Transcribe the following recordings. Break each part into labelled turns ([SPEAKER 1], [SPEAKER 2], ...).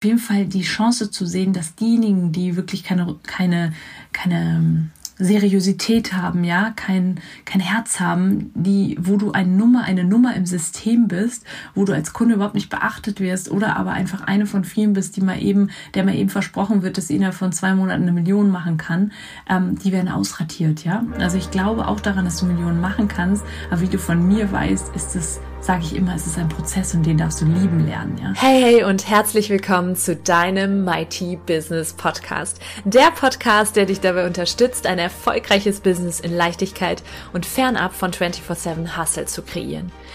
[SPEAKER 1] auf jeden Fall die Chance zu sehen, dass diejenigen, die wirklich keine, keine, keine ähm, Seriosität haben, ja, kein, kein Herz haben, die, wo du eine Nummer, eine Nummer im System bist, wo du als Kunde überhaupt nicht beachtet wirst oder aber einfach eine von vielen bist, die mal eben, der mal eben versprochen wird, dass sie innerhalb von zwei Monaten eine Million machen kann, ähm, die werden ausratiert, ja. Also ich glaube auch daran, dass du Millionen machen kannst, aber wie du von mir weißt, ist es sage ich immer, es ist ein Prozess und den darfst du lieben lernen. Ja?
[SPEAKER 2] Hey, hey und herzlich willkommen zu deinem Mighty Business Podcast. Der Podcast, der dich dabei unterstützt, ein erfolgreiches Business in Leichtigkeit und fernab von 24-7 Hustle zu kreieren.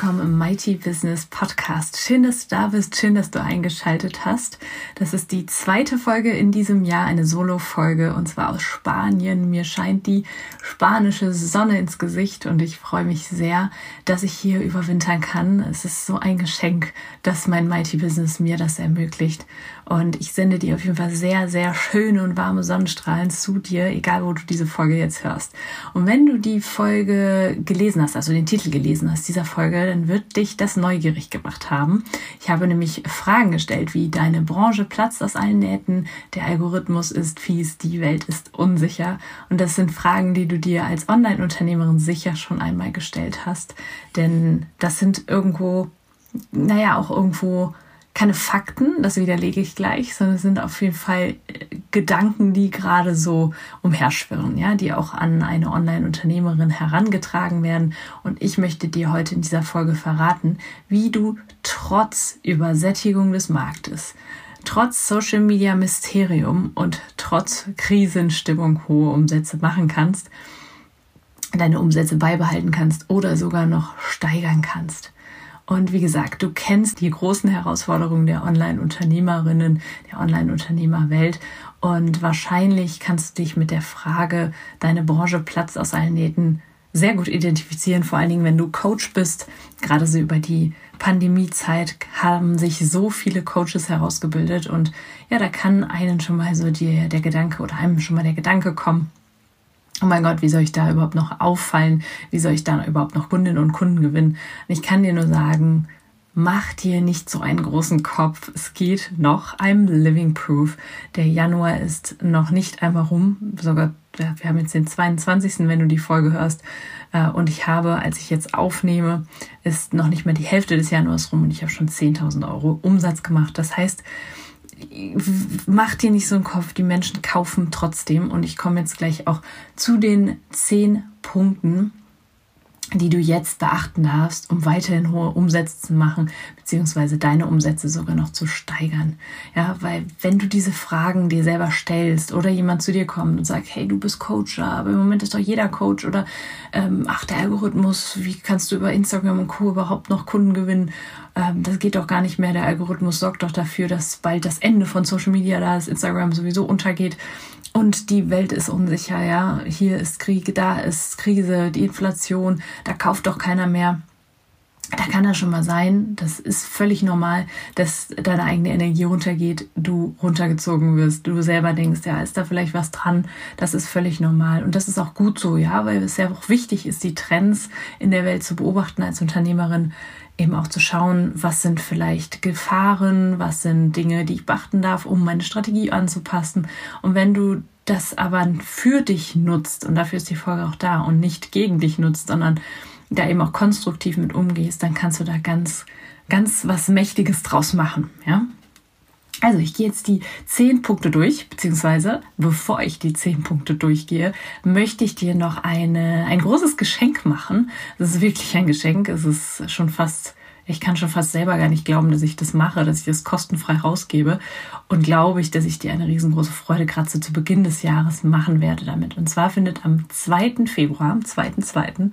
[SPEAKER 1] Willkommen im Mighty Business Podcast. Schön, dass du da bist, schön, dass du eingeschaltet hast. Das ist die zweite Folge in diesem Jahr, eine Solo-Folge und zwar aus Spanien. Mir scheint die spanische Sonne ins Gesicht und ich freue mich sehr, dass ich hier überwintern kann. Es ist so ein Geschenk, dass mein Mighty Business mir das ermöglicht. Und ich sende dir auf jeden Fall sehr, sehr schöne und warme Sonnenstrahlen zu dir, egal wo du diese Folge jetzt hörst. Und wenn du die Folge gelesen hast, also den Titel gelesen hast dieser Folge, dann wird dich das neugierig gemacht haben. Ich habe nämlich Fragen gestellt, wie deine Branche platzt aus allen Nähten, der Algorithmus ist fies, die Welt ist unsicher. Und das sind Fragen, die du dir als Online-Unternehmerin sicher schon einmal gestellt hast. Denn das sind irgendwo, naja, auch irgendwo keine Fakten, das widerlege ich gleich, sondern es sind auf jeden Fall äh, Gedanken, die gerade so umherschwirren, ja, die auch an eine Online-Unternehmerin herangetragen werden. Und ich möchte dir heute in dieser Folge verraten, wie du trotz Übersättigung des Marktes, trotz Social Media Mysterium und trotz Krisenstimmung hohe Umsätze machen kannst, deine Umsätze beibehalten kannst oder sogar noch steigern kannst. Und wie gesagt, du kennst die großen Herausforderungen der Online-Unternehmerinnen, der Online-Unternehmerwelt. Und wahrscheinlich kannst du dich mit der Frage, deine Branche platzt aus allen Nähten, sehr gut identifizieren. Vor allen Dingen, wenn du Coach bist. Gerade so über die Pandemiezeit haben sich so viele Coaches herausgebildet. Und ja, da kann einen schon mal so die, der Gedanke oder einem schon mal der Gedanke kommen, oh mein Gott, wie soll ich da überhaupt noch auffallen? Wie soll ich da überhaupt noch Kundinnen und Kunden gewinnen? Und ich kann dir nur sagen, mach dir nicht so einen großen Kopf. Es geht noch. I'm living proof. Der Januar ist noch nicht einmal rum. Sogar, wir haben jetzt den 22., wenn du die Folge hörst. Äh, und ich habe, als ich jetzt aufnehme, ist noch nicht mehr die Hälfte des Januars rum und ich habe schon 10.000 Euro Umsatz gemacht. Das heißt, mach dir nicht so einen Kopf, die Menschen kaufen trotzdem. Und ich komme jetzt gleich auch zu den zehn Punkten, die du jetzt beachten darfst, um weiterhin hohe Umsätze zu machen, beziehungsweise deine Umsätze sogar noch zu steigern. Ja, weil wenn du diese Fragen dir selber stellst oder jemand zu dir kommt und sagt, hey, du bist Coach, aber im Moment ist doch jeder Coach oder ähm, ach, der Algorithmus, wie kannst du über Instagram und Co. überhaupt noch Kunden gewinnen? Ähm, das geht doch gar nicht mehr. Der Algorithmus sorgt doch dafür, dass bald das Ende von Social Media da ist, Instagram sowieso untergeht. Und die Welt ist unsicher, ja. Hier ist Krieg, da ist Krise, die Inflation, da kauft doch keiner mehr. Da kann das schon mal sein, das ist völlig normal, dass deine eigene Energie runtergeht, du runtergezogen wirst, du selber denkst, ja, ist da vielleicht was dran, das ist völlig normal. Und das ist auch gut so, ja, weil es ja auch wichtig ist, die Trends in der Welt zu beobachten als Unternehmerin, eben auch zu schauen, was sind vielleicht Gefahren, was sind Dinge, die ich beachten darf, um meine Strategie anzupassen. Und wenn du das aber für dich nutzt, und dafür ist die Folge auch da, und nicht gegen dich nutzt, sondern da eben auch konstruktiv mit umgehst, dann kannst du da ganz, ganz was Mächtiges draus machen, ja. Also ich gehe jetzt die zehn Punkte durch, beziehungsweise bevor ich die zehn Punkte durchgehe, möchte ich dir noch eine, ein großes Geschenk machen. Das ist wirklich ein Geschenk. Es ist schon fast, ich kann schon fast selber gar nicht glauben, dass ich das mache, dass ich das kostenfrei rausgebe. und glaube ich, dass ich dir eine riesengroße Freude so zu Beginn des Jahres machen werde damit. Und zwar findet am 2. Februar, am 2.2.,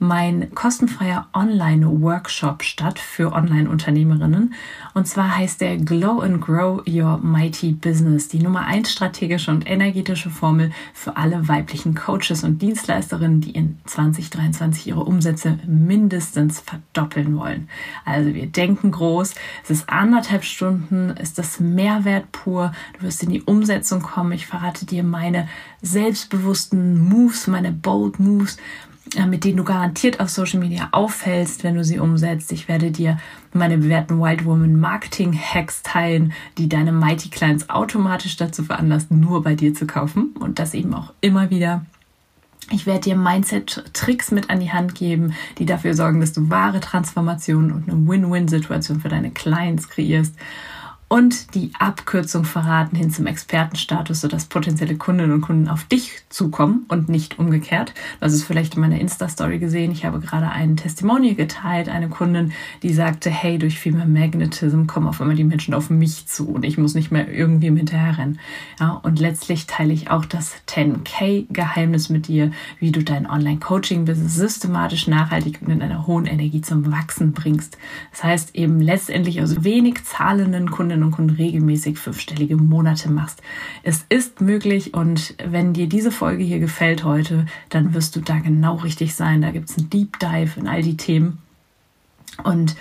[SPEAKER 1] mein kostenfreier Online-Workshop statt für Online-Unternehmerinnen. Und zwar heißt der Glow and Grow Your Mighty Business, die Nummer 1 strategische und energetische Formel für alle weiblichen Coaches und Dienstleisterinnen, die in 2023 ihre Umsätze mindestens verdoppeln wollen. Also wir denken groß. Es ist anderthalb Stunden, ist das Mehrwert pur. Du wirst in die Umsetzung kommen. Ich verrate dir meine selbstbewussten Moves, meine bold Moves, mit denen du garantiert auf Social Media auffällst, wenn du sie umsetzt. Ich werde dir meine bewährten Wild Woman Marketing Hacks teilen, die deine Mighty Clients automatisch dazu veranlassen, nur bei dir zu kaufen und das eben auch immer wieder. Ich werde dir Mindset-Tricks mit an die Hand geben, die dafür sorgen, dass du wahre Transformationen und eine Win-Win-Situation für deine Clients kreierst und die Abkürzung verraten hin zum Expertenstatus, sodass potenzielle Kundinnen und Kunden auf dich zukommen und nicht umgekehrt. Das ist vielleicht in meiner Insta-Story gesehen. Ich habe gerade einen Testimonial geteilt, eine Kundin, die sagte, hey, durch viel mehr Magnetism kommen auf einmal die Menschen auf mich zu und ich muss nicht mehr irgendwie im Hinterherrennen. Ja, und letztlich teile ich auch das 10K-Geheimnis mit dir, wie du dein Online-Coaching-Business systematisch, nachhaltig und in einer hohen Energie zum Wachsen bringst. Das heißt eben letztendlich aus wenig zahlenden Kunden Kundinnen und regelmäßig fünfstellige Monate machst. Es ist möglich und wenn dir diese Folge hier gefällt heute, dann wirst du da genau richtig sein. Da gibt es einen Deep Dive in all die Themen. Und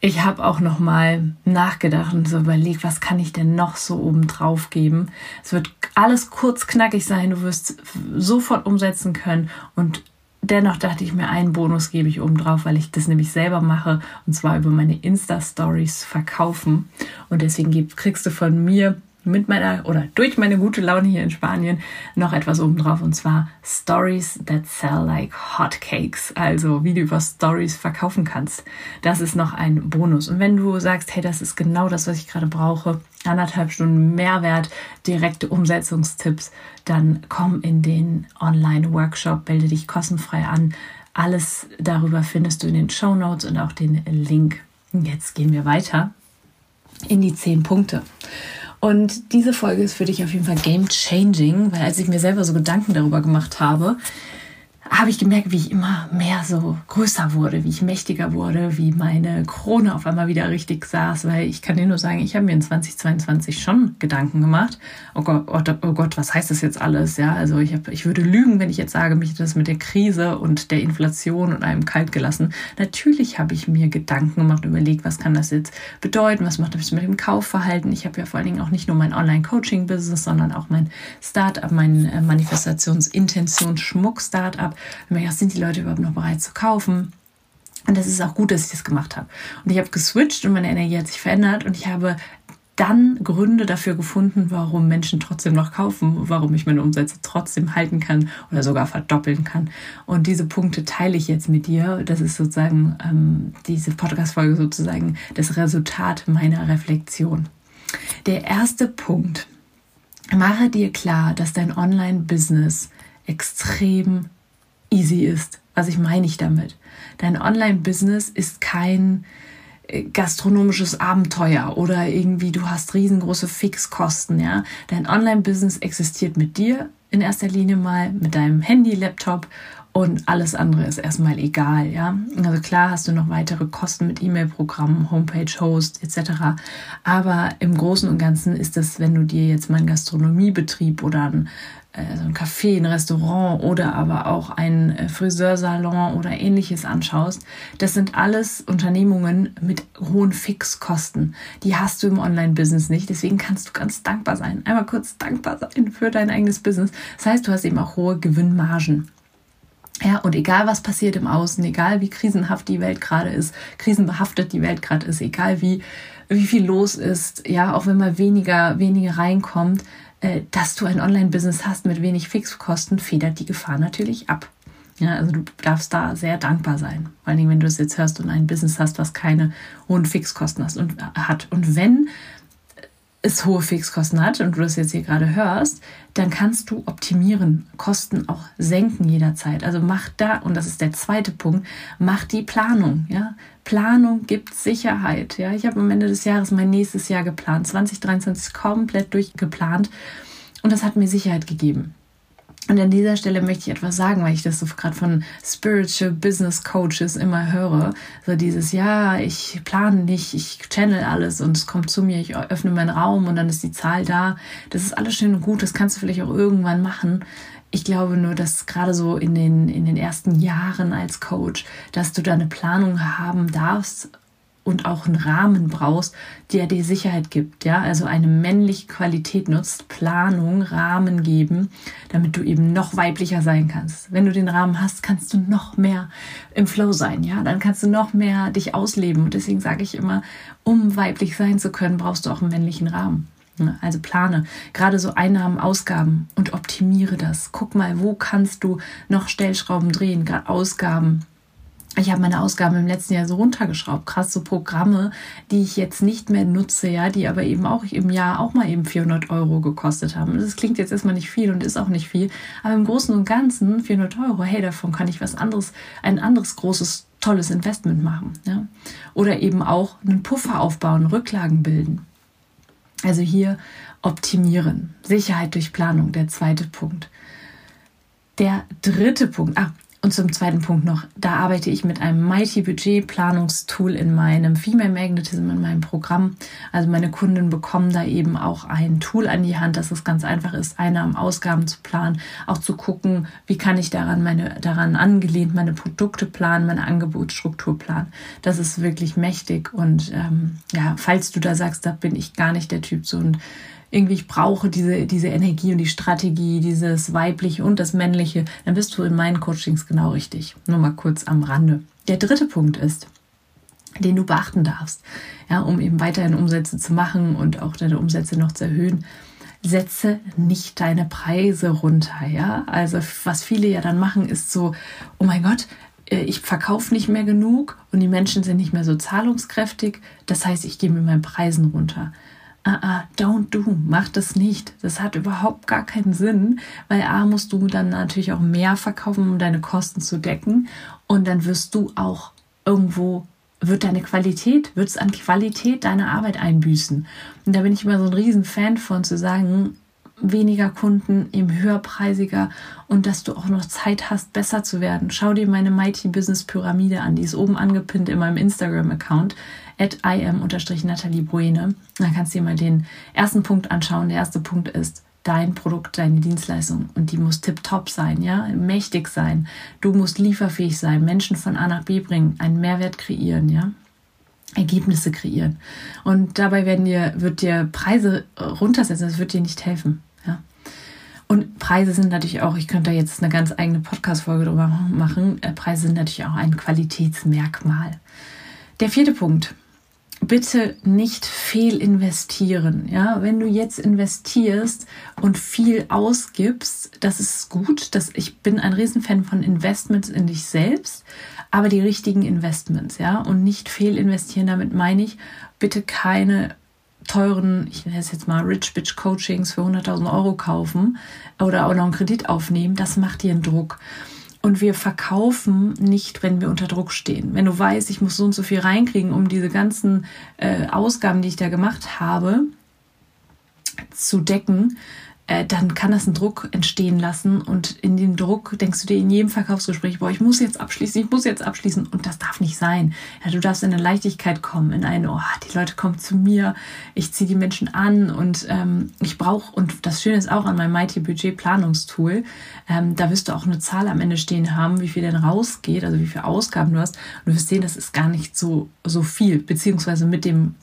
[SPEAKER 1] ich habe auch noch mal nachgedacht und so überlegt, was kann ich denn noch so oben drauf geben. Es wird alles kurz knackig sein, du wirst sofort umsetzen können und dennoch dachte ich mir, einen Bonus gebe ich oben drauf, weil ich das nämlich selber mache und zwar über meine Insta-Stories verkaufen. Und deswegen kriegst du von mir mit meiner oder durch meine gute Laune hier in Spanien noch etwas obendrauf und zwar Stories that sell like hotcakes. Also wie du über Stories verkaufen kannst. Das ist noch ein Bonus. Und wenn du sagst, hey, das ist genau das, was ich gerade brauche, anderthalb Stunden Mehrwert, direkte Umsetzungstipps, dann komm in den Online-Workshop, melde dich kostenfrei an. Alles darüber findest du in den Show Notes und auch den Link. Jetzt gehen wir weiter in die zehn Punkte. Und diese Folge ist für dich auf jeden Fall game changing, weil als ich mir selber so Gedanken darüber gemacht habe, habe ich gemerkt, wie ich immer mehr so größer wurde, wie ich mächtiger wurde, wie meine Krone auf einmal wieder richtig saß, weil ich kann dir nur sagen, ich habe mir in 2022 schon Gedanken gemacht. Oh Gott, oh, oh Gott, was heißt das jetzt alles? Ja, also ich, hab, ich würde lügen, wenn ich jetzt sage, mich das mit der Krise und der Inflation und einem kalt gelassen. Natürlich habe ich mir Gedanken gemacht, überlegt, was kann das jetzt bedeuten, was macht das mit dem Kaufverhalten. Ich habe ja vor allen Dingen auch nicht nur mein Online-Coaching-Business, sondern auch mein Startup, mein äh, Sind die Leute überhaupt noch bereit zu kaufen? Und das ist auch gut, dass ich das gemacht habe. Und ich habe geswitcht und meine Energie hat sich verändert und ich habe dann Gründe dafür gefunden, warum Menschen trotzdem noch kaufen, warum ich meine Umsätze trotzdem halten kann oder sogar verdoppeln kann. Und diese Punkte teile ich jetzt mit dir. Das ist sozusagen ähm, diese Podcast-Folge sozusagen das Resultat meiner Reflexion. Der erste Punkt. Mache dir klar, dass dein Online-Business extrem easy ist. Was ich meine ich damit? Dein Online-Business ist kein äh, gastronomisches Abenteuer oder irgendwie du hast riesengroße Fixkosten, ja. Dein Online-Business existiert mit dir in erster Linie mal, mit deinem Handy, Laptop und alles andere ist erstmal egal, ja. Also klar hast du noch weitere Kosten mit E-Mail-Programmen, Homepage-Host etc. Aber im Großen und Ganzen ist das, wenn du dir jetzt mal einen Gastronomiebetrieb oder ein äh, so ein Café, ein Restaurant oder aber auch ein äh, Friseursalon oder ähnliches anschaust, das sind alles Unternehmungen mit hohen Fixkosten. Die hast du im Online-Business nicht. Deswegen kannst du ganz dankbar sein. Einmal kurz dankbar sein für dein eigenes Business. Das heißt, du hast eben auch hohe Gewinnmargen. Ja, und egal was passiert im Außen, egal wie krisenhaft die Welt gerade ist, krisenbehaftet die Welt gerade ist, egal wie, wie viel los ist, ja, auch wenn mal weniger, weniger reinkommt, dass du ein Online-Business hast mit wenig Fixkosten, federt die Gefahr natürlich ab. Ja, also du darfst da sehr dankbar sein. Vor allen Dingen, wenn du es jetzt hörst und ein Business hast, was keine hohen Fixkosten hast und, hat. Und wenn es hohe Fixkosten hat und du das jetzt hier gerade hörst, dann kannst du optimieren, Kosten auch senken jederzeit. Also mach da, und das ist der zweite Punkt, mach die Planung. Ja? Planung gibt Sicherheit. Ja? Ich habe am Ende des Jahres mein nächstes Jahr geplant, 2023 komplett durchgeplant und das hat mir Sicherheit gegeben. Und an dieser Stelle möchte ich etwas sagen, weil ich das so gerade von Spiritual Business Coaches immer höre. So dieses, ja, ich plane nicht, ich channel alles und es kommt zu mir, ich öffne meinen Raum und dann ist die Zahl da. Das ist alles schön und gut, das kannst du vielleicht auch irgendwann machen. Ich glaube nur, dass gerade so in den, in den ersten Jahren als Coach, dass du da eine Planung haben darfst, und auch einen Rahmen brauchst, der dir Sicherheit gibt. Ja, also eine männliche Qualität nutzt, Planung, Rahmen geben, damit du eben noch weiblicher sein kannst. Wenn du den Rahmen hast, kannst du noch mehr im Flow sein. Ja, dann kannst du noch mehr dich ausleben. Und deswegen sage ich immer, um weiblich sein zu können, brauchst du auch einen männlichen Rahmen. Also plane gerade so Einnahmen, Ausgaben und optimiere das. Guck mal, wo kannst du noch Stellschrauben drehen, gerade Ausgaben ich habe meine Ausgaben im letzten Jahr so runtergeschraubt. Krass, so Programme, die ich jetzt nicht mehr nutze, ja, die aber eben auch im Jahr auch mal eben 400 Euro gekostet haben. Das klingt jetzt erstmal nicht viel und ist auch nicht viel, aber im Großen und Ganzen 400 Euro, hey, davon kann ich was anderes, ein anderes großes, tolles Investment machen, ja. Oder eben auch einen Puffer aufbauen, Rücklagen bilden. Also hier optimieren. Sicherheit durch Planung, der zweite Punkt. Der dritte Punkt, ah, und zum zweiten Punkt noch, da arbeite ich mit einem Mighty Budget Planungstool in meinem Female Magnetism, in meinem Programm. Also meine Kunden bekommen da eben auch ein Tool an die Hand, dass es ganz einfach ist, Einnahmen, Ausgaben zu planen, auch zu gucken, wie kann ich daran meine, daran angelehnt meine Produkte planen, meine Angebotsstruktur planen. Das ist wirklich mächtig und ähm, ja, falls du da sagst, da bin ich gar nicht der Typ so und irgendwie ich brauche diese, diese Energie und die Strategie, dieses weibliche und das männliche, dann bist du in meinen Coachings genau richtig. Nur mal kurz am Rande. Der dritte Punkt ist, den du beachten darfst, ja, um eben weiterhin Umsätze zu machen und auch deine Umsätze noch zu erhöhen. Setze nicht deine Preise runter, ja. Also was viele ja dann machen, ist so, oh mein Gott, äh, ich verkaufe nicht mehr genug und die Menschen sind nicht mehr so zahlungskräftig. Das heißt, ich gehe mit meinen Preisen runter ah, ah, don't do, mach das nicht. Das hat überhaupt gar keinen Sinn, weil A musst du dann natürlich auch mehr verkaufen, um deine Kosten zu decken und dann wirst du auch irgendwo wird deine Qualität, wird es an Qualität deiner Arbeit einbüßen. Und da bin ich immer so ein riesen Fan von zu sagen, weniger Kunden, eben höherpreisiger und dass du auch noch Zeit hast, besser zu werden. Schau dir meine Mighty Business Pyramide an, die ist oben angepinnt in meinem Instagram-Account at im-Nathalie Bruene. Dann kannst du dir mal den ersten Punkt anschauen. Der erste Punkt ist dein Produkt, deine Dienstleistung und die muss tipptopp sein, ja, mächtig sein. Du musst lieferfähig sein, Menschen von A nach B bringen, einen Mehrwert kreieren, ja. Ergebnisse kreieren. Und dabei werden dir, wird dir Preise runtersetzen, das wird dir nicht helfen. Ja. Und Preise sind natürlich auch, ich könnte da jetzt eine ganz eigene Podcast-Folge drüber machen, äh, Preise sind natürlich auch ein Qualitätsmerkmal. Der vierte Punkt, bitte nicht fehl investieren. Ja, wenn du jetzt investierst und viel ausgibst, das ist gut. Das, ich bin ein Riesenfan von Investments in dich selbst, aber die richtigen Investments, ja, und nicht fehl investieren. Damit meine ich bitte keine teuren, ich nenne es jetzt mal Rich Bitch Coachings für 100.000 Euro kaufen oder auch noch einen Kredit aufnehmen. Das macht dir einen Druck. Und wir verkaufen nicht, wenn wir unter Druck stehen. Wenn du weißt, ich muss so und so viel reinkriegen, um diese ganzen äh, Ausgaben, die ich da gemacht habe, zu decken, äh, dann kann das einen Druck entstehen lassen und in den Druck denkst du dir in jedem Verkaufsgespräch, boah, ich muss jetzt abschließen, ich muss jetzt abschließen und das darf nicht sein. Ja, du darfst in eine Leichtigkeit kommen, in eine, oh, die Leute kommen zu mir, ich ziehe die Menschen an und ähm, ich brauche, und das Schöne ist auch an meinem Mighty Budget Planungstool, ähm, da wirst du auch eine Zahl am Ende stehen haben, wie viel denn rausgeht, also wie viele Ausgaben du hast und du wirst sehen, das ist gar nicht so, so viel, beziehungsweise mit dem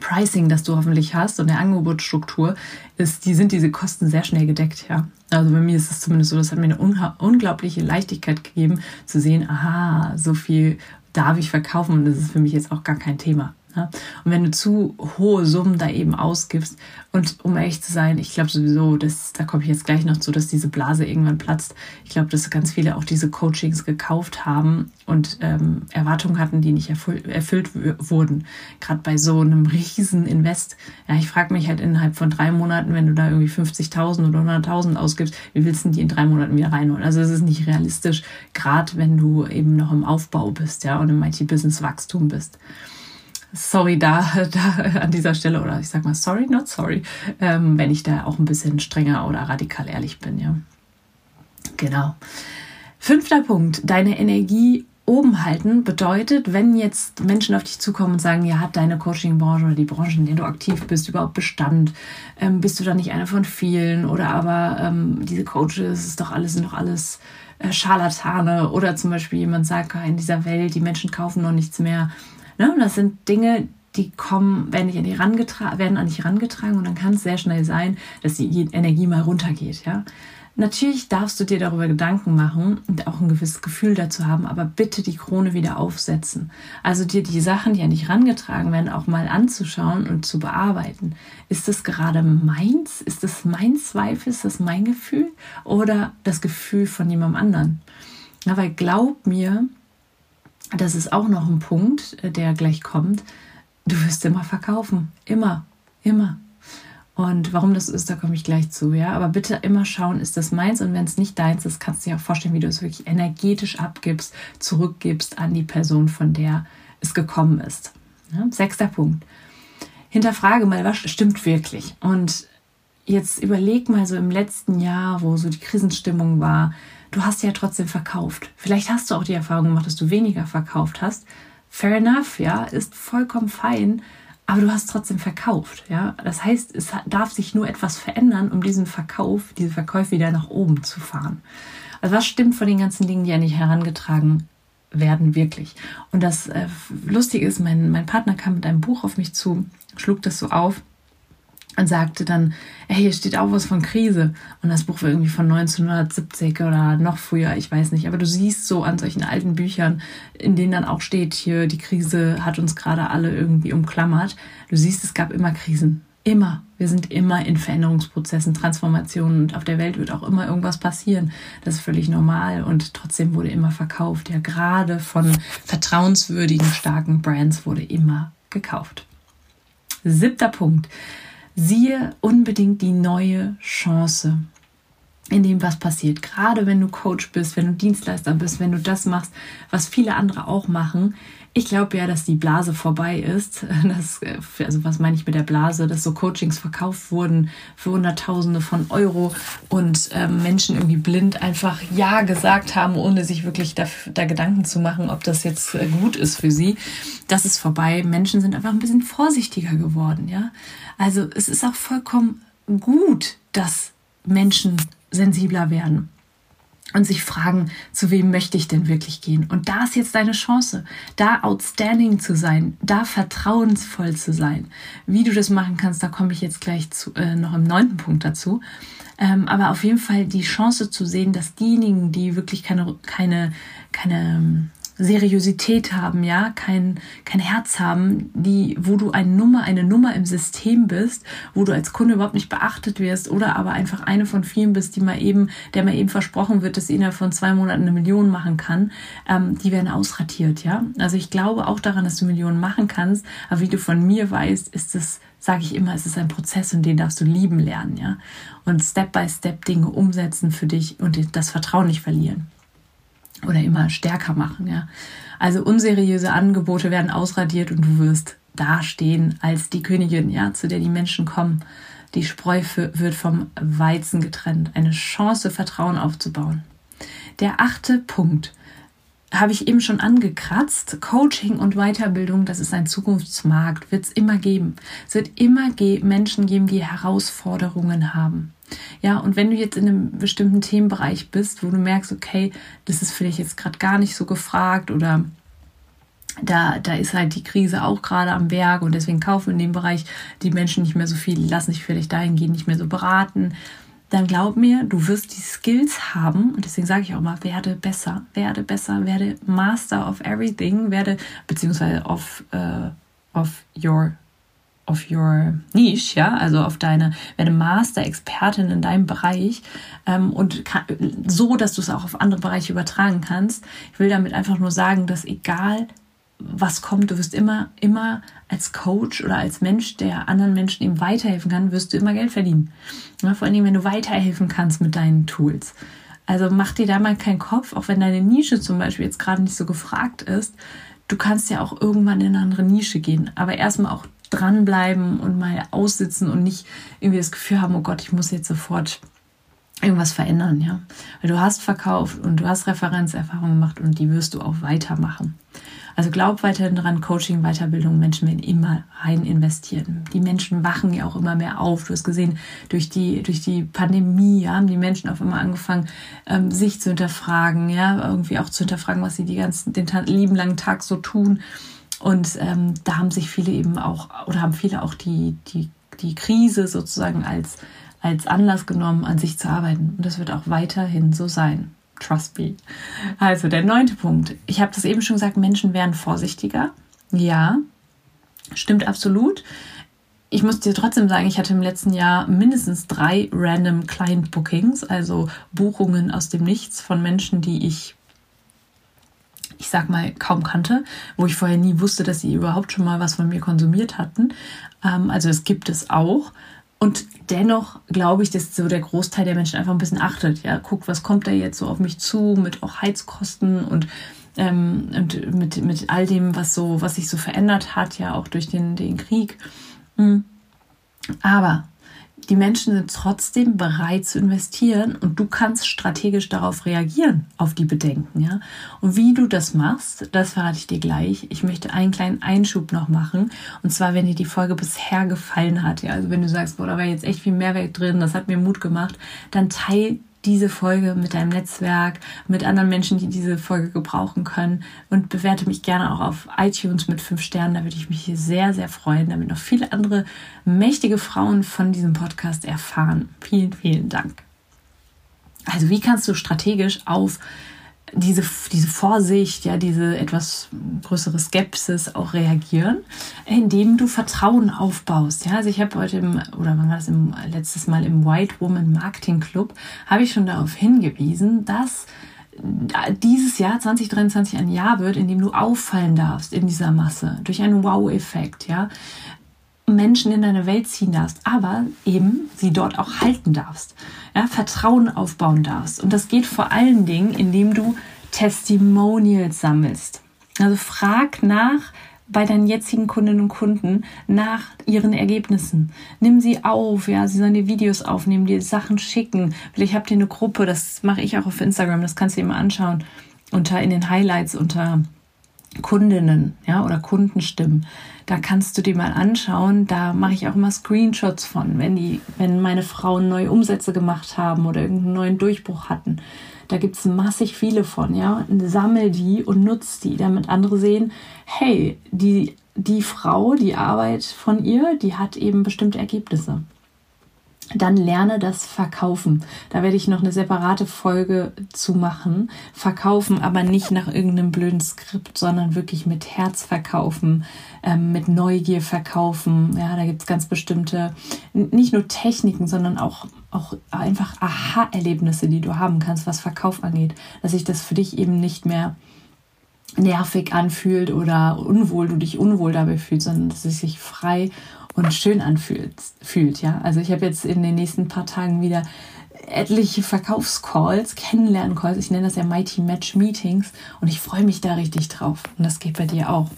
[SPEAKER 1] Pricing, das du hoffentlich hast und der Angebotsstruktur, ist, die sind diese Kosten sehr schnell gedeckt, ja. Also bei mir ist es zumindest so, das hat mir eine unglaubliche Leichtigkeit gegeben, zu sehen, aha, so viel darf ich verkaufen und das ist für mich jetzt auch gar kein Thema. Ja? Und wenn du zu hohe Summen da eben ausgibst, und um ehrlich zu sein, ich glaube sowieso, dass, da komme ich jetzt gleich noch zu, dass diese Blase irgendwann platzt. Ich glaube, dass ganz viele auch diese Coachings gekauft haben und ähm, Erwartungen hatten, die nicht erfüll erfüllt wurden. Gerade bei so einem riesen Invest. Ja, ich frage mich halt innerhalb von drei Monaten, wenn du da irgendwie 50.000 oder 100.000 ausgibst, wie willst du die in drei Monaten wieder reinholen? Also es ist nicht realistisch, gerade wenn du eben noch im Aufbau bist, ja, und im IT-Business-Wachstum bist sorry da, da an dieser Stelle oder ich sag mal sorry, not sorry, ähm, wenn ich da auch ein bisschen strenger oder radikal ehrlich bin, ja. Genau. Fünfter Punkt, deine Energie oben halten bedeutet, wenn jetzt Menschen auf dich zukommen und sagen, ja, hat deine Coaching-Branche oder die Branche, in der du aktiv bist, überhaupt Bestand? Ähm, bist du da nicht einer von vielen? Oder aber ähm, diese Coaches, ist doch alles, sind doch alles äh, Scharlatane. Oder zum Beispiel jemand sagt, in dieser Welt, die Menschen kaufen noch nichts mehr. Ne? Und das sind Dinge, die kommen, werden, nicht an die werden an dich herangetragen und dann kann es sehr schnell sein, dass die Energie mal runtergeht. Ja? Natürlich darfst du dir darüber Gedanken machen und auch ein gewisses Gefühl dazu haben, aber bitte die Krone wieder aufsetzen. Also dir die Sachen, die an dich herangetragen werden, auch mal anzuschauen und zu bearbeiten. Ist das gerade meins? Ist das mein Zweifel? Ist das mein Gefühl? Oder das Gefühl von jemandem anderen? Ja, weil glaub mir, das ist auch noch ein Punkt, äh, der gleich kommt. Du wirst immer verkaufen. Immer. Immer. Und warum das ist, da komme ich gleich zu, ja. Aber bitte immer schauen, ist das meins? Und wenn es nicht deins ist, kannst du dir auch vorstellen, wie du es wirklich energetisch abgibst, zurückgibst an die Person, von der es gekommen ist. Ja? Sechster Punkt. Hinterfrage mal, was stimmt wirklich? Und jetzt überleg mal so im letzten Jahr, wo so die Krisenstimmung war, du hast ja trotzdem verkauft. Vielleicht hast du auch die Erfahrung gemacht, dass du weniger verkauft hast. Fair enough, ja, ist vollkommen fein, aber du hast trotzdem verkauft, ja. Das heißt, es darf sich nur etwas verändern, um diesen Verkauf, diese Verkäufe wieder nach oben zu fahren. Also was stimmt von den ganzen Dingen, die an dich herangetragen werden, wirklich? Und das äh, Lustige ist, mein, mein Partner kam mit einem Buch auf mich zu, schlug das so auf und sagte dann, hey, hier steht auch was von Krise. Und das Buch war irgendwie von 1970 oder noch früher, ich weiß nicht. Aber du siehst so an solchen alten Büchern, in denen dann auch steht, hier, die Krise hat uns gerade alle irgendwie umklammert. Du siehst, es gab immer Krisen. Immer. Wir sind immer in Veränderungsprozessen, Transformationen und auf der Welt wird auch immer irgendwas passieren. Das ist völlig normal und trotzdem wurde immer verkauft. Ja, gerade von vertrauenswürdigen, starken Brands wurde immer gekauft. Siebter Punkt siehe unbedingt die neue Chance in dem, was passiert. Gerade wenn du Coach bist, wenn du Dienstleister bist, wenn du das machst, was viele andere auch machen. Ich glaube ja, dass die Blase vorbei ist. Das, also was meine ich mit der Blase? Dass so Coachings verkauft wurden für Hunderttausende von Euro und äh, Menschen irgendwie blind einfach Ja gesagt haben, ohne sich wirklich da, da Gedanken zu machen, ob das jetzt äh, gut ist für sie. Das ist vorbei. Menschen sind einfach ein bisschen vorsichtiger geworden, ja. Also es ist auch vollkommen gut, dass Menschen sensibler werden und sich fragen, zu wem möchte ich denn wirklich gehen? Und da ist jetzt deine Chance, da outstanding zu sein, da vertrauensvoll zu sein. Wie du das machen kannst, da komme ich jetzt gleich zu, äh, noch im neunten Punkt dazu. Ähm, aber auf jeden Fall die Chance zu sehen, dass diejenigen, die wirklich keine, keine, keine Seriosität haben, ja, kein, kein Herz haben, die, wo du eine Nummer, eine Nummer im System bist, wo du als Kunde überhaupt nicht beachtet wirst oder aber einfach eine von vielen bist, die mal eben, der mal eben versprochen wird, dass sie innerhalb von zwei Monaten eine Million machen kann, ähm, die werden ausratiert, ja. Also ich glaube auch daran, dass du Millionen machen kannst, aber wie du von mir weißt, ist es sage ich immer, es ist ein Prozess und den darfst du lieben lernen, ja. Und Step by Step Dinge umsetzen für dich und das Vertrauen nicht verlieren oder immer stärker machen. Ja. Also unseriöse Angebote werden ausradiert und du wirst dastehen als die Königin, ja, zu der die Menschen kommen. Die Spreu wird vom Weizen getrennt. Eine Chance, Vertrauen aufzubauen. Der achte Punkt habe ich eben schon angekratzt. Coaching und Weiterbildung, das ist ein Zukunftsmarkt, wird es immer geben. Es wird immer ge Menschen geben, die Herausforderungen haben. Ja, und wenn du jetzt in einem bestimmten Themenbereich bist, wo du merkst, okay, das ist vielleicht jetzt gerade gar nicht so gefragt oder da, da ist halt die Krise auch gerade am Werk und deswegen kaufen in dem Bereich die Menschen nicht mehr so viel, lassen sich vielleicht dahingehend nicht mehr so beraten, dann glaub mir, du wirst die Skills haben und deswegen sage ich auch mal, werde besser, werde besser, werde Master of Everything, werde beziehungsweise of äh, of your of your niche, ja, also auf deine, werde Master-Expertin in deinem Bereich ähm, und kann, so, dass du es auch auf andere Bereiche übertragen kannst. Ich will damit einfach nur sagen, dass egal was kommt, du wirst immer, immer als Coach oder als Mensch, der anderen Menschen eben weiterhelfen kann, wirst du immer Geld verdienen. Ja, vor Dingen, wenn du weiterhelfen kannst mit deinen Tools. Also mach dir da mal keinen Kopf, auch wenn deine Nische zum Beispiel jetzt gerade nicht so gefragt ist. Du kannst ja auch irgendwann in eine andere Nische gehen, aber erstmal auch dranbleiben und mal aussitzen und nicht irgendwie das Gefühl haben, oh Gott, ich muss jetzt sofort irgendwas verändern, ja. Weil du hast verkauft und du hast Referenzerfahrungen gemacht und die wirst du auch weitermachen. Also glaub weiterhin dran, Coaching, Weiterbildung, Menschen werden immer rein investieren. Die Menschen wachen ja auch immer mehr auf. Du hast gesehen, durch die, durch die Pandemie ja, haben die Menschen auf einmal angefangen, ähm, sich zu hinterfragen, ja, irgendwie auch zu hinterfragen, was sie die ganzen, den lieben langen Tag so tun und ähm, da haben sich viele eben auch, oder haben viele auch die, die, die Krise sozusagen als, als Anlass genommen, an sich zu arbeiten. Und das wird auch weiterhin so sein. Trust me. Also der neunte Punkt. Ich habe das eben schon gesagt, Menschen werden vorsichtiger. Ja, stimmt absolut. Ich muss dir trotzdem sagen, ich hatte im letzten Jahr mindestens drei random Client Bookings, also Buchungen aus dem Nichts von Menschen, die ich ich sag mal, kaum kannte, wo ich vorher nie wusste, dass sie überhaupt schon mal was von mir konsumiert hatten. Ähm, also es gibt es auch. Und dennoch glaube ich, dass so der Großteil der Menschen einfach ein bisschen achtet. Ja, guckt, was kommt da jetzt so auf mich zu mit auch Heizkosten und, ähm, und mit, mit all dem, was so, was sich so verändert hat, ja auch durch den, den Krieg. Hm. Aber die Menschen sind trotzdem bereit zu investieren und du kannst strategisch darauf reagieren, auf die Bedenken, ja. Und wie du das machst, das verrate ich dir gleich. Ich möchte einen kleinen Einschub noch machen. Und zwar, wenn dir die Folge bisher gefallen hat, ja. Also wenn du sagst, boah, da war jetzt echt viel Mehrwert drin, das hat mir Mut gemacht, dann teil diese Folge mit deinem Netzwerk, mit anderen Menschen, die diese Folge gebrauchen können und bewerte mich gerne auch auf iTunes mit fünf Sternen. Da würde ich mich hier sehr, sehr freuen, damit noch viele andere mächtige Frauen von diesem Podcast erfahren. Vielen, vielen Dank. Also wie kannst du strategisch auf diese, diese Vorsicht, ja, diese etwas größere Skepsis auch reagieren, indem du Vertrauen aufbaust. Ja, also ich habe heute im, oder wann war das im, letztes Mal im White Woman Marketing Club, habe ich schon darauf hingewiesen, dass dieses Jahr 2023 ein Jahr wird, in dem du auffallen darfst in dieser Masse durch einen Wow-Effekt, ja. Menschen in deine Welt ziehen darfst, aber eben sie dort auch halten darfst, ja, Vertrauen aufbauen darfst. Und das geht vor allen Dingen, indem du Testimonials sammelst. Also frag nach bei deinen jetzigen Kundinnen und Kunden nach ihren Ergebnissen. Nimm sie auf, ja, sie sollen dir Videos aufnehmen, dir Sachen schicken. Vielleicht habt ihr eine Gruppe, das mache ich auch auf Instagram, das kannst du dir mal anschauen. Unter in den Highlights unter Kundinnen, ja, oder Kundenstimmen. Da kannst du dir mal anschauen. Da mache ich auch immer Screenshots von, wenn die, wenn meine Frauen neue Umsätze gemacht haben oder irgendeinen neuen Durchbruch hatten. Da gibt es massig viele von, ja. Sammel die und nutz die, damit andere sehen, hey, die, die Frau, die Arbeit von ihr, die hat eben bestimmte Ergebnisse dann lerne das Verkaufen. Da werde ich noch eine separate Folge zu machen. Verkaufen, aber nicht nach irgendeinem blöden Skript, sondern wirklich mit Herz verkaufen, ähm, mit Neugier verkaufen. Ja, da gibt's ganz bestimmte, nicht nur Techniken, sondern auch, auch einfach Aha-Erlebnisse, die du haben kannst, was Verkauf angeht. Dass sich das für dich eben nicht mehr nervig anfühlt oder unwohl, du dich unwohl dabei fühlst, sondern dass es sich frei und schön anfühlt. Fühlt, ja. Also ich habe jetzt in den nächsten paar Tagen wieder etliche Verkaufscalls, Kennenlerncalls. Ich nenne das ja Mighty Match Meetings und ich freue mich da richtig drauf. Und das geht bei dir auch.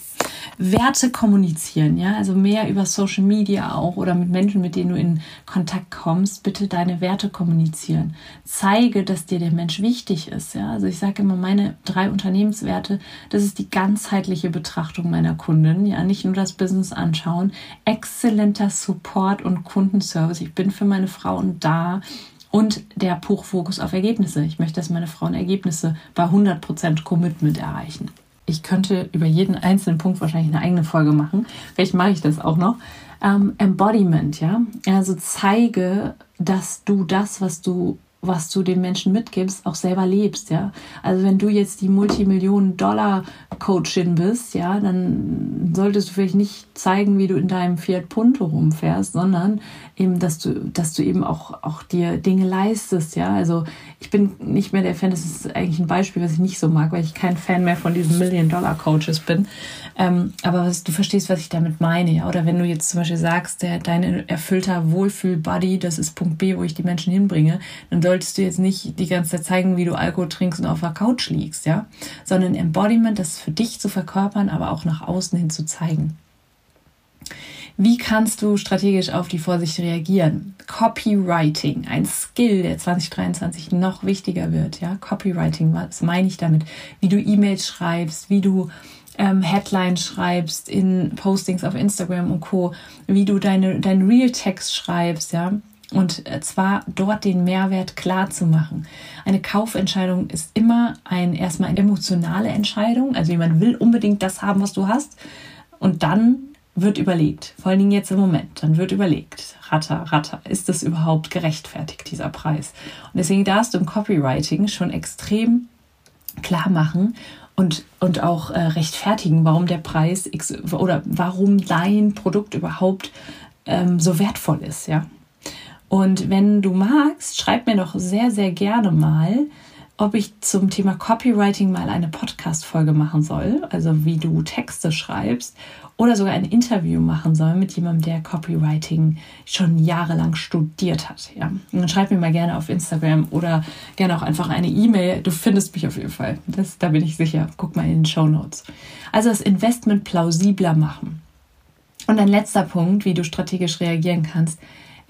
[SPEAKER 1] Werte kommunizieren, ja, also mehr über Social Media auch oder mit Menschen, mit denen du in Kontakt kommst, bitte deine Werte kommunizieren. Zeige, dass dir der Mensch wichtig ist, ja. Also ich sage immer meine drei Unternehmenswerte, das ist die ganzheitliche Betrachtung meiner Kunden, ja, nicht nur das Business anschauen, exzellenter Support und Kundenservice. Ich bin für meine Frauen da und der pure Fokus auf Ergebnisse. Ich möchte, dass meine Frauen Ergebnisse bei 100% Commitment erreichen. Ich könnte über jeden einzelnen Punkt wahrscheinlich eine eigene Folge machen. Vielleicht mache ich das auch noch. Ähm, Embodiment, ja. Also zeige, dass du das, was du was du den Menschen mitgibst, auch selber lebst, ja. Also wenn du jetzt die Multimillionen-Dollar-Coachin bist, ja, dann solltest du vielleicht nicht zeigen, wie du in deinem Fiat Punto rumfährst, sondern eben, dass du, dass du eben auch, auch dir Dinge leistest, ja. Also ich bin nicht mehr der Fan, das ist eigentlich ein Beispiel, was ich nicht so mag, weil ich kein Fan mehr von diesen Million-Dollar-Coaches bin. Ähm, aber was, du verstehst, was ich damit meine, ja. Oder wenn du jetzt zum Beispiel sagst, der, dein erfüllter Wohlfühl-Buddy, das ist Punkt B, wo ich die Menschen hinbringe, dann solltest du jetzt nicht die ganze Zeit zeigen, wie du Alkohol trinkst und auf der Couch liegst, ja, sondern Embodiment, das für dich zu verkörpern, aber auch nach außen hin zu zeigen. Wie kannst du strategisch auf die Vorsicht reagieren? Copywriting, ein Skill, der 2023 noch wichtiger wird. Ja, Copywriting, was meine ich damit? Wie du E-Mails schreibst, wie du ähm, Headlines schreibst in Postings auf Instagram und Co., wie du deine, deinen Real-Text schreibst, ja, und äh, zwar dort den Mehrwert klar zu machen. Eine Kaufentscheidung ist immer ein erstmal eine emotionale Entscheidung. Also jemand will unbedingt das haben, was du hast. Und dann wird überlegt, vor allen Dingen jetzt im Moment, dann wird überlegt, ratter, ratter, ist das überhaupt gerechtfertigt, dieser Preis? Und deswegen darfst du im Copywriting schon extrem klar machen und, und auch äh, rechtfertigen, warum der Preis X, oder warum dein Produkt überhaupt ähm, so wertvoll ist, ja. Und wenn du magst, schreib mir doch sehr, sehr gerne mal, ob ich zum Thema Copywriting mal eine Podcast-Folge machen soll, also wie du Texte schreibst, oder sogar ein Interview machen soll mit jemandem, der Copywriting schon jahrelang studiert hat. Ja. Und dann schreib mir mal gerne auf Instagram oder gerne auch einfach eine E-Mail. Du findest mich auf jeden Fall. Das, da bin ich sicher. Guck mal in den Show Notes. Also das Investment plausibler machen. Und ein letzter Punkt, wie du strategisch reagieren kannst,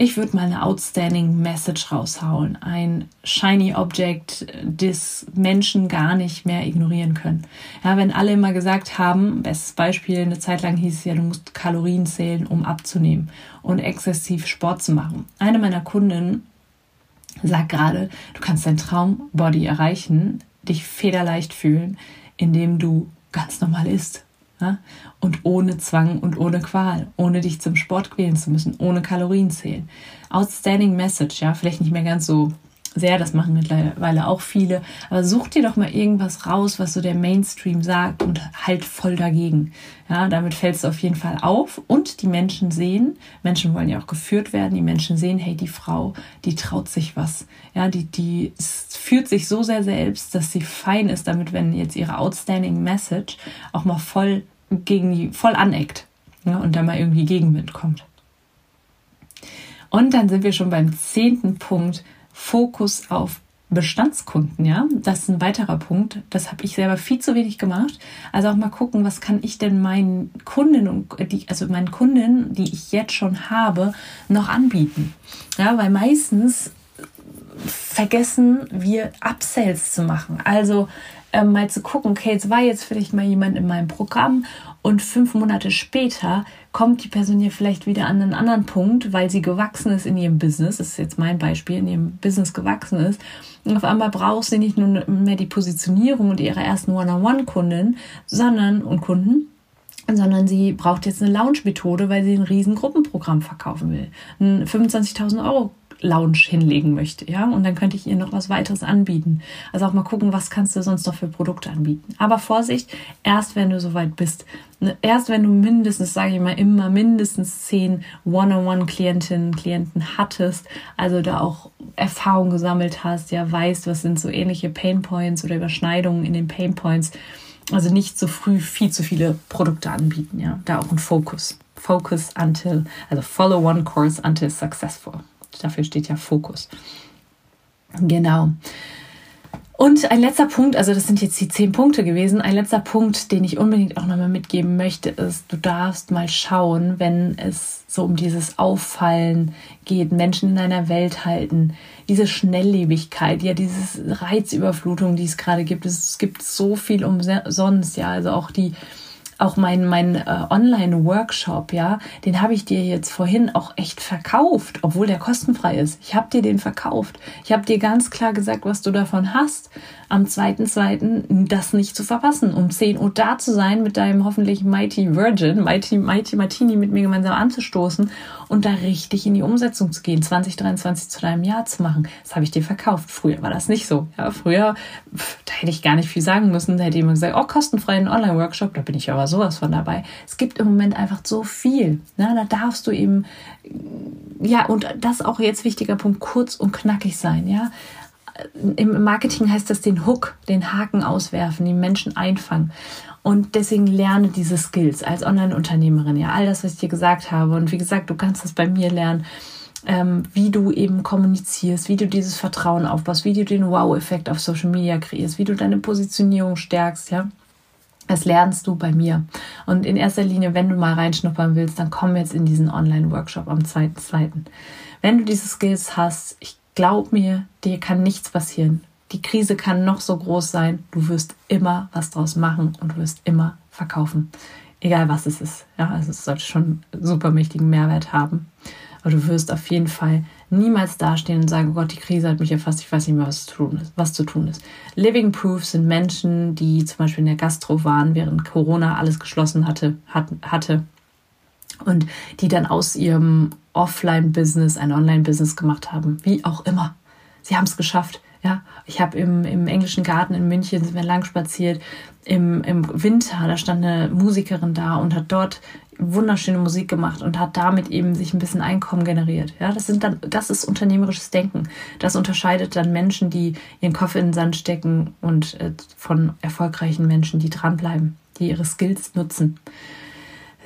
[SPEAKER 1] ich würde mal eine outstanding Message raushauen. Ein shiny Object, das Menschen gar nicht mehr ignorieren können. Ja, wenn alle immer gesagt haben, bestes Beispiel, eine Zeit lang hieß es ja, du musst Kalorien zählen, um abzunehmen und exzessiv Sport zu machen. Eine meiner Kunden sagt gerade, du kannst dein Traumbody erreichen, dich federleicht fühlen, indem du ganz normal isst ja? Und ohne Zwang und ohne Qual, ohne dich zum Sport quälen zu müssen, ohne Kalorien zählen. Outstanding Message, ja, vielleicht nicht mehr ganz so sehr, das machen mittlerweile auch viele, aber such dir doch mal irgendwas raus, was so der Mainstream sagt und halt voll dagegen. Ja, damit fällst du auf jeden Fall auf und die Menschen sehen, Menschen wollen ja auch geführt werden, die Menschen sehen, hey, die Frau, die traut sich was. Ja, die, die führt sich so sehr selbst, dass sie fein ist damit, wenn jetzt ihre outstanding Message auch mal voll gegen die, voll aneckt ja, und da mal irgendwie Gegenwind kommt. Und dann sind wir schon beim zehnten Punkt, Fokus auf Bestandskunden, ja, das ist ein weiterer Punkt. Das habe ich selber viel zu wenig gemacht. Also auch mal gucken, was kann ich denn meinen Kunden und die, also meinen Kunden, die ich jetzt schon habe, noch anbieten. Ja, weil meistens vergessen wir Upsells zu machen. Also ähm, mal zu gucken, okay, jetzt war jetzt vielleicht mal jemand in meinem Programm und fünf Monate später kommt die Person ja vielleicht wieder an einen anderen Punkt, weil sie gewachsen ist in ihrem Business, das ist jetzt mein Beispiel, in ihrem Business gewachsen ist. Und auf einmal braucht sie nicht nur mehr die Positionierung und ihre ersten One-on-One-Kunden, sondern und Kunden, sondern sie braucht jetzt eine Launch-Methode, weil sie ein riesen Gruppenprogramm verkaufen will. Ein 25.000 Euro Lounge hinlegen möchte, ja, und dann könnte ich ihr noch was weiteres anbieten. Also auch mal gucken, was kannst du sonst noch für Produkte anbieten. Aber Vorsicht, erst wenn du soweit bist, ne, erst wenn du mindestens, sage ich mal, immer mindestens zehn One-on-One-Klientinnen, Klienten hattest, also da auch Erfahrung gesammelt hast, ja, weißt, was sind so ähnliche Pain Points oder Überschneidungen in den Pain Points. Also nicht so früh viel zu viele Produkte anbieten, ja, da auch ein Fokus. Focus until, also follow one course until successful. Dafür steht ja Fokus. Genau. Und ein letzter Punkt, also das sind jetzt die zehn Punkte gewesen. Ein letzter Punkt, den ich unbedingt auch nochmal mitgeben möchte, ist, du darfst mal schauen, wenn es so um dieses Auffallen geht, Menschen in einer Welt halten, diese Schnelllebigkeit, ja, diese Reizüberflutung, die es gerade gibt. Es gibt so viel umsonst, ja, also auch die auch mein, mein äh, Online-Workshop, ja, den habe ich dir jetzt vorhin auch echt verkauft, obwohl der kostenfrei ist. Ich habe dir den verkauft. Ich habe dir ganz klar gesagt, was du davon hast, am 2.2. das nicht zu verpassen, um 10 Uhr da zu sein, mit deinem hoffentlich Mighty Virgin, Mighty, Mighty Martini mit mir gemeinsam anzustoßen und da richtig in die Umsetzung zu gehen, 2023 zu deinem Jahr zu machen. Das habe ich dir verkauft. Früher war das nicht so. Ja, früher, pff, da hätte ich gar nicht viel sagen müssen. Da hätte jemand gesagt, oh, kostenfreien Online-Workshop, da bin ich aber sowas von dabei. Es gibt im Moment einfach so viel. Ne? Da darfst du eben, ja, und das auch jetzt wichtiger Punkt, kurz und knackig sein. Ja, im Marketing heißt das den Hook, den Haken auswerfen, die Menschen einfangen. Und deswegen lerne diese Skills als Online-Unternehmerin. Ja, all das, was ich dir gesagt habe. Und wie gesagt, du kannst das bei mir lernen, ähm, wie du eben kommunizierst, wie du dieses Vertrauen aufbaust, wie du den Wow-Effekt auf Social Media kreierst, wie du deine Positionierung stärkst, ja. Das lernst du bei mir. Und in erster Linie, wenn du mal reinschnuppern willst, dann komm jetzt in diesen Online-Workshop am 2.2. Wenn du diese Skills hast, ich glaub mir, dir kann nichts passieren. Die Krise kann noch so groß sein, du wirst immer was draus machen und du wirst immer verkaufen. Egal was es ist. Ja, also es sollte schon super mächtigen Mehrwert haben. Aber du wirst auf jeden Fall niemals dastehen und sagen, oh Gott, die Krise hat mich erfasst, ich weiß nicht mehr, was zu tun ist. Was zu tun ist. Living Proof sind Menschen, die zum Beispiel in der Gastro waren, während Corona alles geschlossen hatte, hat, hatte und die dann aus ihrem Offline-Business ein Online-Business gemacht haben, wie auch immer. Sie haben es geschafft. Ja, ich habe im, im englischen Garten in München sind wir lang spaziert. Im, Im Winter, da stand eine Musikerin da und hat dort wunderschöne Musik gemacht und hat damit eben sich ein bisschen Einkommen generiert. Ja, das sind dann, das ist unternehmerisches Denken. Das unterscheidet dann Menschen, die ihren Kopf in den Sand stecken und äh, von erfolgreichen Menschen, die dranbleiben, die ihre Skills nutzen.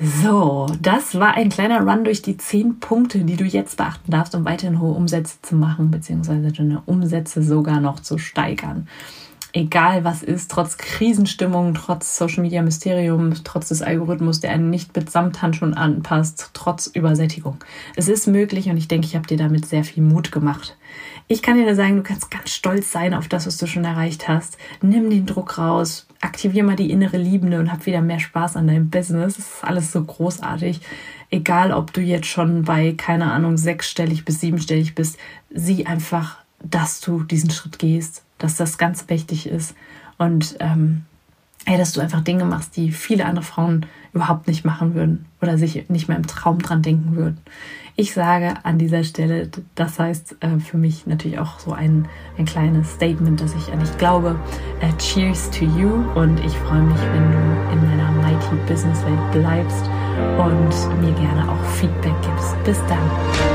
[SPEAKER 1] So, das war ein kleiner Run durch die zehn Punkte, die du jetzt beachten darfst, um weiterhin hohe Umsätze zu machen, beziehungsweise deine Umsätze sogar noch zu steigern. Egal was ist, trotz Krisenstimmung, trotz Social Media Mysterium, trotz des Algorithmus, der einen nicht mit Samthandschuhen anpasst, trotz Übersättigung. Es ist möglich und ich denke, ich habe dir damit sehr viel Mut gemacht. Ich kann dir nur sagen, du kannst ganz stolz sein auf das, was du schon erreicht hast. Nimm den Druck raus, aktivier mal die innere Liebende und hab wieder mehr Spaß an deinem Business. Das ist alles so großartig. Egal, ob du jetzt schon bei, keine Ahnung, sechsstellig bis siebenstellig bist, sieh einfach, dass du diesen Schritt gehst, dass das ganz wichtig ist und ähm, ey, dass du einfach Dinge machst, die viele andere Frauen überhaupt nicht machen würden oder sich nicht mehr im Traum dran denken würden. Ich sage an dieser Stelle, das heißt äh, für mich natürlich auch so ein, ein kleines Statement, dass ich an dich glaube. Äh, cheers to you und ich freue mich, wenn du in meiner Mighty Business Welt bleibst und mir gerne auch Feedback gibst. Bis dann.